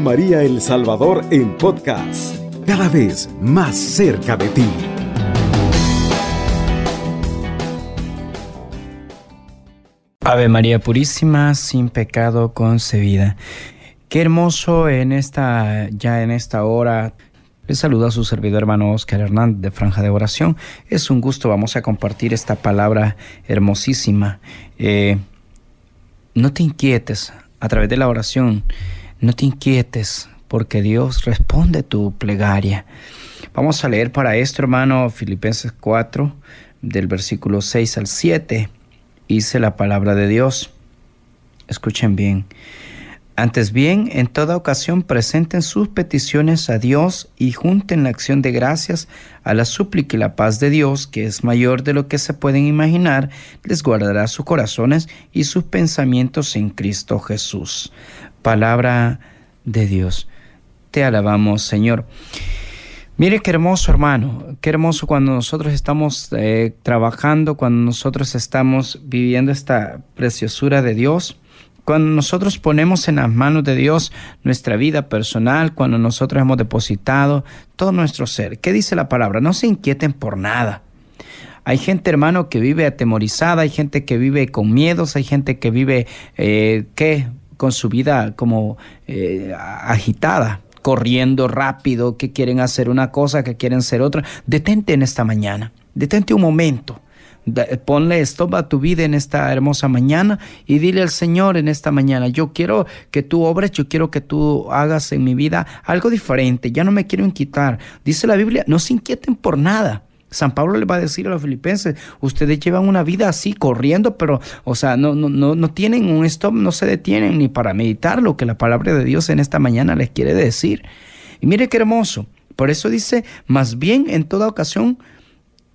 María El Salvador en podcast, cada vez más cerca de ti. Ave María Purísima, sin pecado concebida. Qué hermoso en esta, ya en esta hora. Les saluda a su servidor hermano Oscar Hernández de Franja de Oración. Es un gusto, vamos a compartir esta palabra hermosísima. Eh, no te inquietes a través de la oración, no te inquietes porque Dios responde tu plegaria. Vamos a leer para esto, hermano, Filipenses 4, del versículo 6 al 7 hice la palabra de Dios. Escuchen bien. Antes bien, en toda ocasión presenten sus peticiones a Dios y junten la acción de gracias a la súplica y la paz de Dios, que es mayor de lo que se pueden imaginar, les guardará sus corazones y sus pensamientos en Cristo Jesús. Palabra de Dios. Te alabamos, Señor. Mire qué hermoso hermano, qué hermoso cuando nosotros estamos eh, trabajando, cuando nosotros estamos viviendo esta preciosura de Dios, cuando nosotros ponemos en las manos de Dios nuestra vida personal, cuando nosotros hemos depositado todo nuestro ser. ¿Qué dice la palabra? No se inquieten por nada. Hay gente, hermano, que vive atemorizada, hay gente que vive con miedos, hay gente que vive, eh, ¿qué? Con su vida como eh, agitada corriendo rápido, que quieren hacer una cosa, que quieren ser otra. Detente en esta mañana, detente un momento. Ponle stop a tu vida en esta hermosa mañana y dile al Señor en esta mañana, yo quiero que tú obres, yo quiero que tú hagas en mi vida algo diferente, ya no me quiero inquietar. Dice la Biblia, no se inquieten por nada. San Pablo le va a decir a los filipenses, ustedes llevan una vida así, corriendo, pero, o sea, no, no, no, no tienen un stop, no se detienen ni para meditar lo que la palabra de Dios en esta mañana les quiere decir. Y mire qué hermoso. Por eso dice, más bien en toda ocasión,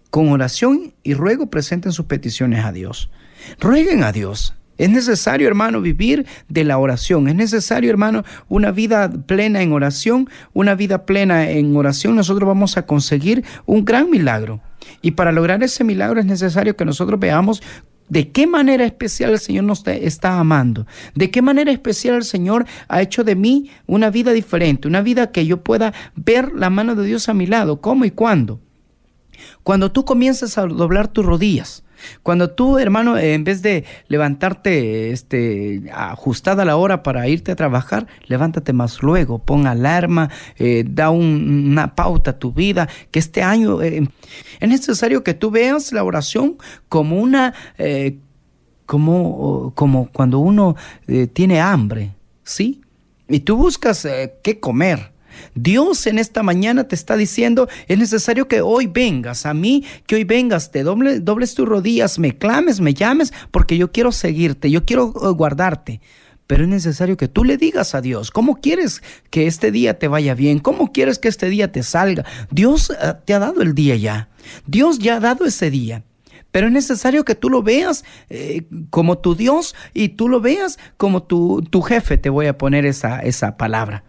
con oración y ruego presenten sus peticiones a Dios. Rueguen a Dios. Es necesario, hermano, vivir de la oración. Es necesario, hermano, una vida plena en oración. Una vida plena en oración nosotros vamos a conseguir un gran milagro. Y para lograr ese milagro es necesario que nosotros veamos de qué manera especial el Señor nos está amando, de qué manera especial el Señor ha hecho de mí una vida diferente, una vida que yo pueda ver la mano de Dios a mi lado, cómo y cuándo. Cuando tú comienzas a doblar tus rodillas, cuando tú, hermano, en vez de levantarte este, ajustada la hora para irte a trabajar, levántate más luego, pon alarma, eh, da una pauta a tu vida, que este año eh, es necesario que tú veas la oración como una, eh, como, como cuando uno tiene hambre, ¿sí? Y tú buscas qué comer. Dios en esta mañana te está diciendo, es necesario que hoy vengas a mí, que hoy vengas, te dobles tus rodillas, me clames, me llames, porque yo quiero seguirte, yo quiero eh, guardarte. Pero es necesario que tú le digas a Dios, ¿cómo quieres que este día te vaya bien? ¿Cómo quieres que este día te salga? Dios eh, te ha dado el día ya. Dios ya ha dado ese día. Pero es necesario que tú lo veas eh, como tu Dios y tú lo veas como tu, tu jefe, te voy a poner esa, esa palabra.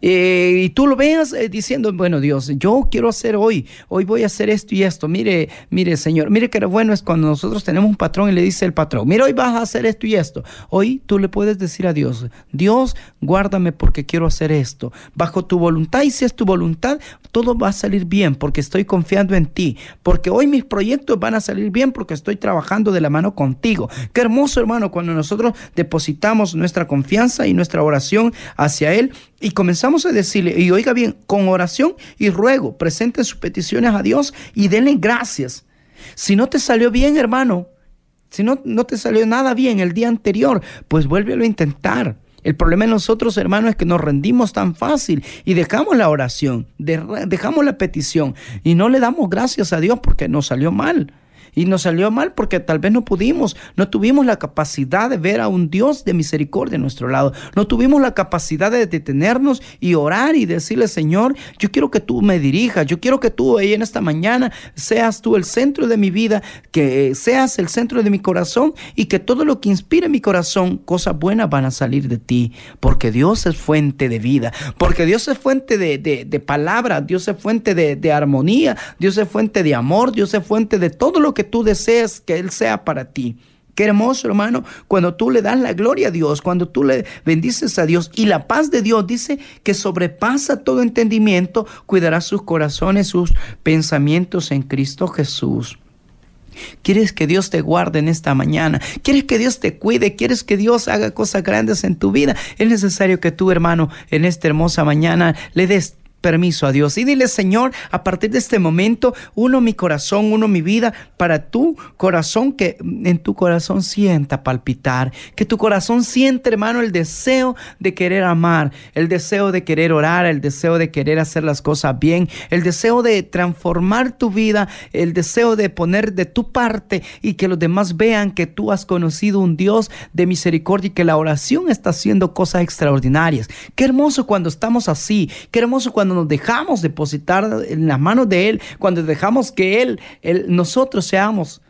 Eh, y tú lo veas eh, diciendo, bueno Dios, yo quiero hacer hoy, hoy voy a hacer esto y esto. Mire, mire Señor, mire que bueno es cuando nosotros tenemos un patrón y le dice el patrón, mira, hoy vas a hacer esto y esto. Hoy tú le puedes decir a Dios, Dios, guárdame porque quiero hacer esto. Bajo tu voluntad y si es tu voluntad, todo va a salir bien porque estoy confiando en ti. Porque hoy mis proyectos van a salir bien porque estoy trabajando de la mano contigo. Qué hermoso hermano cuando nosotros depositamos nuestra confianza y nuestra oración hacia Él y comenzamos a decirle, y oiga bien, con oración y ruego, presenten sus peticiones a Dios y denle gracias. Si no te salió bien, hermano, si no, no te salió nada bien el día anterior, pues vuélvelo a intentar. El problema de nosotros, hermanos, es que nos rendimos tan fácil y dejamos la oración, dejamos la petición y no le damos gracias a Dios porque nos salió mal. Y nos salió mal porque tal vez no pudimos, no tuvimos la capacidad de ver a un Dios de misericordia a nuestro lado. No tuvimos la capacidad de detenernos y orar y decirle, Señor, yo quiero que tú me dirijas, yo quiero que tú hoy en esta mañana seas tú el centro de mi vida, que seas el centro de mi corazón y que todo lo que inspire mi corazón, cosas buenas van a salir de ti, porque Dios es fuente de vida, porque Dios es fuente de, de, palabra, Dios es fuente de, de armonía, Dios es fuente de amor, Dios es fuente de todo lo que tú deseas que Él sea para ti. Qué hermoso, hermano, cuando tú le das la gloria a Dios, cuando tú le bendices a Dios y la paz de Dios dice que sobrepasa todo entendimiento, cuidará sus corazones, sus pensamientos en Cristo Jesús. ¿Quieres que Dios te guarde en esta mañana? ¿Quieres que Dios te cuide? ¿Quieres que Dios haga cosas grandes en tu vida? Es necesario que tú, hermano, en esta hermosa mañana le des permiso a Dios y dile, Señor, a partir de este momento, uno mi corazón, uno mi vida, para tu corazón, que en tu corazón sienta palpitar, que tu corazón siente, hermano, el deseo de querer amar, el deseo de querer orar, el deseo de querer hacer las cosas bien, el deseo de transformar tu vida, el deseo de poner de tu parte y que los demás vean que tú has conocido un Dios de misericordia y que la oración está haciendo cosas extraordinarias. Qué hermoso cuando estamos así, qué hermoso cuando nos dejamos depositar en las manos de Él, cuando dejamos que Él, nosotros seamos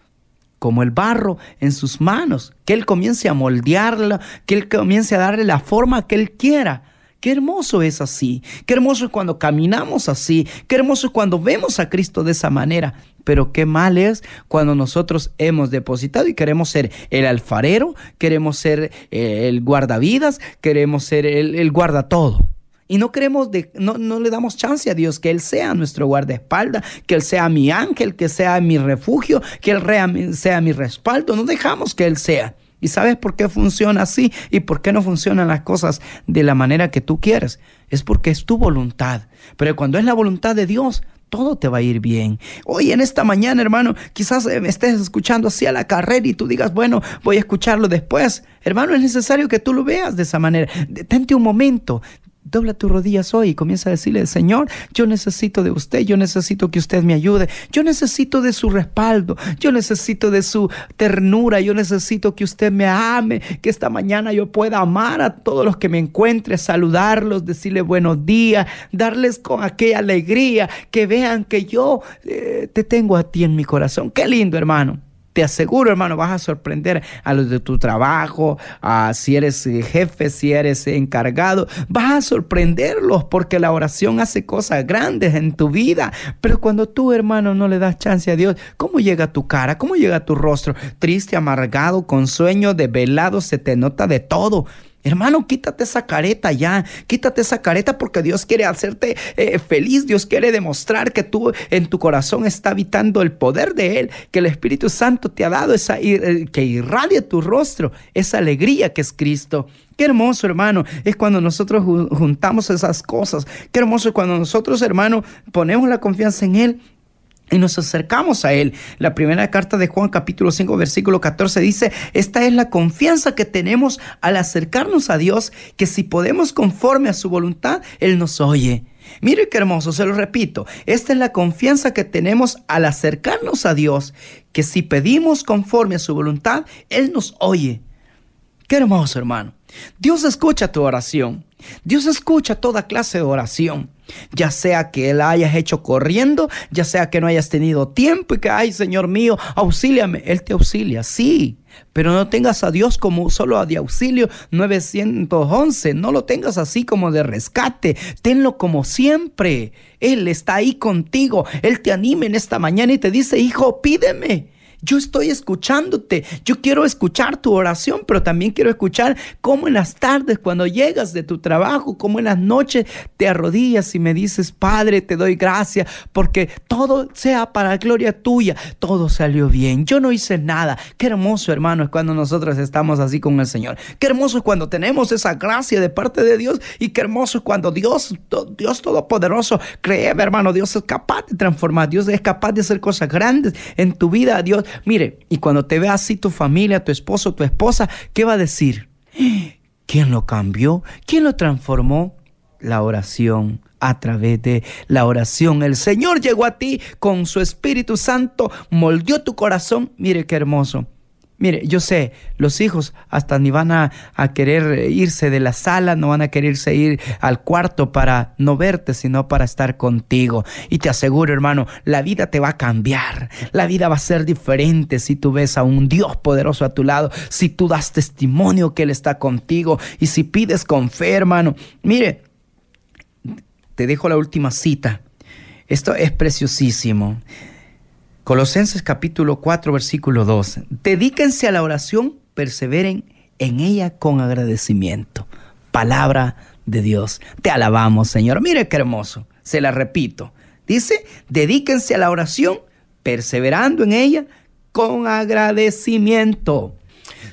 como el barro en sus manos, que Él comience a moldearla, que Él comience a darle la forma que Él quiera. Qué hermoso es así, qué hermoso es cuando caminamos así, qué hermoso es cuando vemos a Cristo de esa manera. Pero qué mal es cuando nosotros hemos depositado y queremos ser el alfarero, queremos ser eh, el guardavidas, queremos ser el, el guarda todo. Y no queremos, de, no, no le damos chance a Dios que Él sea nuestro guardaespaldas, que Él sea mi ángel, que sea mi refugio, que Él sea mi respaldo. No dejamos que Él sea. ¿Y sabes por qué funciona así? ¿Y por qué no funcionan las cosas de la manera que tú quieres? Es porque es tu voluntad. Pero cuando es la voluntad de Dios, todo te va a ir bien. Hoy en esta mañana, hermano, quizás me estés escuchando así a la carrera y tú digas, bueno, voy a escucharlo después. Hermano, es necesario que tú lo veas de esa manera. Detente un momento, Dobla tus rodillas hoy y comienza a decirle, Señor, yo necesito de usted, yo necesito que usted me ayude, yo necesito de su respaldo, yo necesito de su ternura, yo necesito que usted me ame, que esta mañana yo pueda amar a todos los que me encuentre, saludarlos, decirle buenos días, darles con aquella alegría, que vean que yo eh, te tengo a ti en mi corazón. Qué lindo, hermano. Te aseguro, hermano, vas a sorprender a los de tu trabajo, a si eres eh, jefe, si eres encargado, vas a sorprenderlos porque la oración hace cosas grandes en tu vida. Pero cuando tú, hermano, no le das chance a Dios, ¿cómo llega tu cara? ¿Cómo llega tu rostro? Triste, amargado, con sueño, velado, se te nota de todo. Hermano, quítate esa careta ya, quítate esa careta porque Dios quiere hacerte eh, feliz, Dios quiere demostrar que tú en tu corazón está habitando el poder de Él, que el Espíritu Santo te ha dado esa, eh, que irradia tu rostro, esa alegría que es Cristo. Qué hermoso, hermano, es cuando nosotros juntamos esas cosas. Qué hermoso cuando nosotros, hermano, ponemos la confianza en Él y nos acercamos a Él. La primera carta de Juan capítulo 5 versículo 14 dice, esta es la confianza que tenemos al acercarnos a Dios, que si podemos conforme a su voluntad, Él nos oye. Mire qué hermoso, se lo repito, esta es la confianza que tenemos al acercarnos a Dios, que si pedimos conforme a su voluntad, Él nos oye. Qué hermoso, hermano. Dios escucha tu oración. Dios escucha toda clase de oración. Ya sea que la hayas hecho corriendo, ya sea que no hayas tenido tiempo y que, ay Señor mío, auxíliame. Él te auxilia, sí. Pero no tengas a Dios como solo de auxilio 911. No lo tengas así como de rescate. Tenlo como siempre. Él está ahí contigo. Él te anima en esta mañana y te dice, hijo, pídeme. Yo estoy escuchándote. Yo quiero escuchar tu oración, pero también quiero escuchar cómo en las tardes, cuando llegas de tu trabajo, cómo en las noches te arrodillas y me dices, Padre, te doy gracias porque todo sea para gloria tuya. Todo salió bien. Yo no hice nada. Qué hermoso, hermano, es cuando nosotros estamos así con el Señor. Qué hermoso es cuando tenemos esa gracia de parte de Dios y qué hermoso es cuando Dios, Dios Todopoderoso, cree, hermano, Dios es capaz de transformar. Dios es capaz de hacer cosas grandes en tu vida. Dios, Mire, y cuando te ve así tu familia, tu esposo, tu esposa, ¿qué va a decir? ¿Quién lo cambió? ¿Quién lo transformó? La oración a través de la oración. El Señor llegó a ti con su Espíritu Santo, moldeó tu corazón. Mire qué hermoso. Mire, yo sé, los hijos hasta ni van a, querer irse de la sala, no van a quererse ir al cuarto para no verte, sino para estar contigo. Y te aseguro, hermano, la vida te va a cambiar. La vida va a ser diferente si tú ves a un Dios poderoso a tu lado, si tú das testimonio que Él está contigo y si pides con fe, hermano. Mire, te dejo la última cita. Esto es preciosísimo. Colosenses capítulo 4, versículo 2. Dedíquense a la oración, perseveren en ella con agradecimiento. Palabra de Dios. Te alabamos, Señor. Mire qué hermoso. Se la repito. Dice, dedíquense a la oración, perseverando en ella con agradecimiento.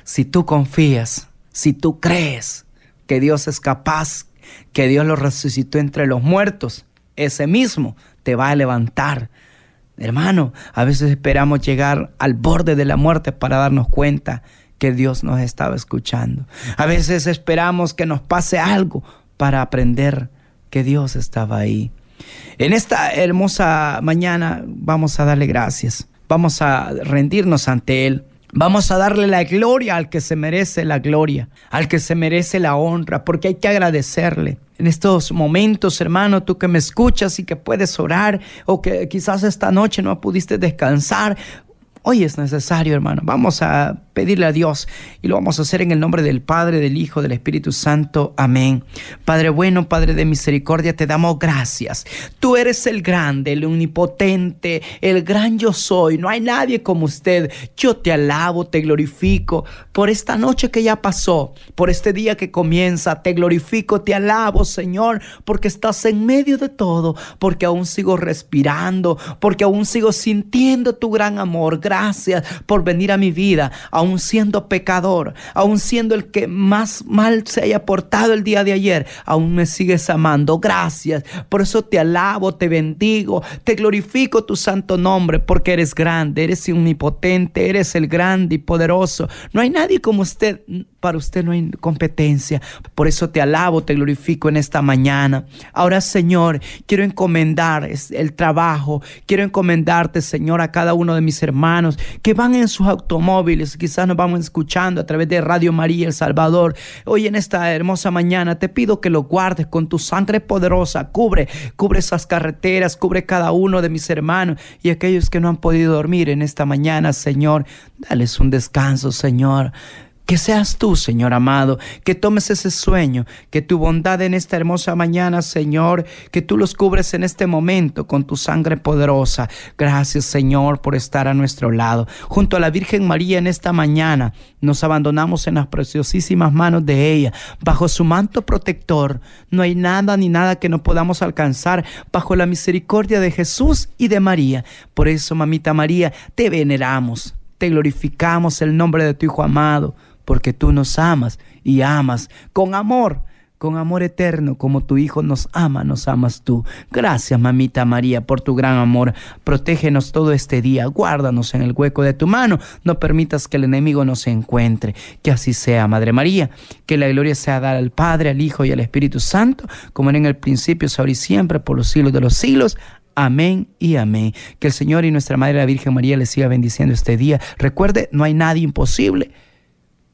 Si tú confías, si tú crees que Dios es capaz, que Dios lo resucitó entre los muertos, ese mismo te va a levantar. Hermano, a veces esperamos llegar al borde de la muerte para darnos cuenta que Dios nos estaba escuchando. A veces esperamos que nos pase algo para aprender que Dios estaba ahí. En esta hermosa mañana vamos a darle gracias, vamos a rendirnos ante Él. Vamos a darle la gloria al que se merece la gloria, al que se merece la honra, porque hay que agradecerle. En estos momentos, hermano, tú que me escuchas y que puedes orar o que quizás esta noche no pudiste descansar, Hoy es necesario, hermano. Vamos a pedirle a Dios y lo vamos a hacer en el nombre del Padre, del Hijo, del Espíritu Santo. Amén. Padre bueno, Padre de misericordia, te damos gracias. Tú eres el grande, el omnipotente, el gran yo soy. No hay nadie como usted. Yo te alabo, te glorifico por esta noche que ya pasó, por este día que comienza. Te glorifico, te alabo, Señor, porque estás en medio de todo, porque aún sigo respirando, porque aún sigo sintiendo tu gran amor gracias por venir a mi vida, aún siendo pecador, aún siendo el que más mal se haya portado el día de ayer, aún me sigues amando. Gracias. Por eso te alabo, te bendigo, te glorifico tu santo nombre, porque eres grande, eres omnipotente, eres el grande y poderoso. No hay nadie como usted para usted no hay competencia. Por eso te alabo, te glorifico en esta mañana. Ahora, Señor, quiero encomendar el trabajo. Quiero encomendarte, Señor, a cada uno de mis hermanos que van en sus automóviles. Quizás nos vamos escuchando a través de Radio María El Salvador. Hoy en esta hermosa mañana te pido que lo guardes con tu sangre poderosa. Cubre, cubre esas carreteras, cubre cada uno de mis hermanos y aquellos que no han podido dormir en esta mañana, Señor. Dales un descanso, Señor. Que seas tú, Señor amado, que tomes ese sueño, que tu bondad en esta hermosa mañana, Señor, que tú los cubres en este momento con tu sangre poderosa. Gracias, Señor, por estar a nuestro lado. Junto a la Virgen María en esta mañana, nos abandonamos en las preciosísimas manos de ella. Bajo su manto protector, no hay nada ni nada que no podamos alcanzar bajo la misericordia de Jesús y de María. Por eso, mamita María, te veneramos, te glorificamos el nombre de tu Hijo amado porque tú nos amas y amas con amor, con amor eterno, como tu Hijo nos ama, nos amas tú. Gracias, mamita María, por tu gran amor. Protégenos todo este día, guárdanos en el hueco de tu mano, no permitas que el enemigo nos encuentre. Que así sea, Madre María, que la gloria sea dada al Padre, al Hijo y al Espíritu Santo, como era en el principio, ahora y siempre, por los siglos de los siglos. Amén y amén. Que el Señor y nuestra Madre la Virgen María les siga bendiciendo este día. Recuerde, no hay nadie imposible